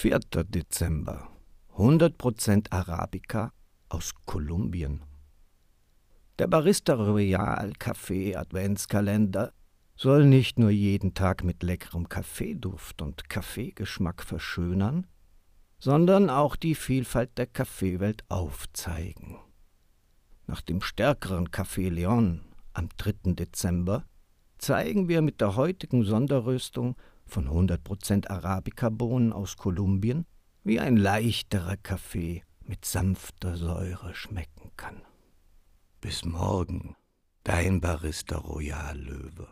4. Dezember 100% Arabica aus Kolumbien. Der Barista Royal Kaffee Adventskalender soll nicht nur jeden Tag mit leckerem Kaffeeduft und Kaffeegeschmack verschönern, sondern auch die Vielfalt der Kaffeewelt aufzeigen. Nach dem stärkeren Café Leon am 3. Dezember zeigen wir mit der heutigen Sonderröstung von 100% Arabica-Bohnen aus Kolumbien, wie ein leichterer Kaffee mit sanfter Säure schmecken kann. Bis morgen, dein Barista Royal Löwe.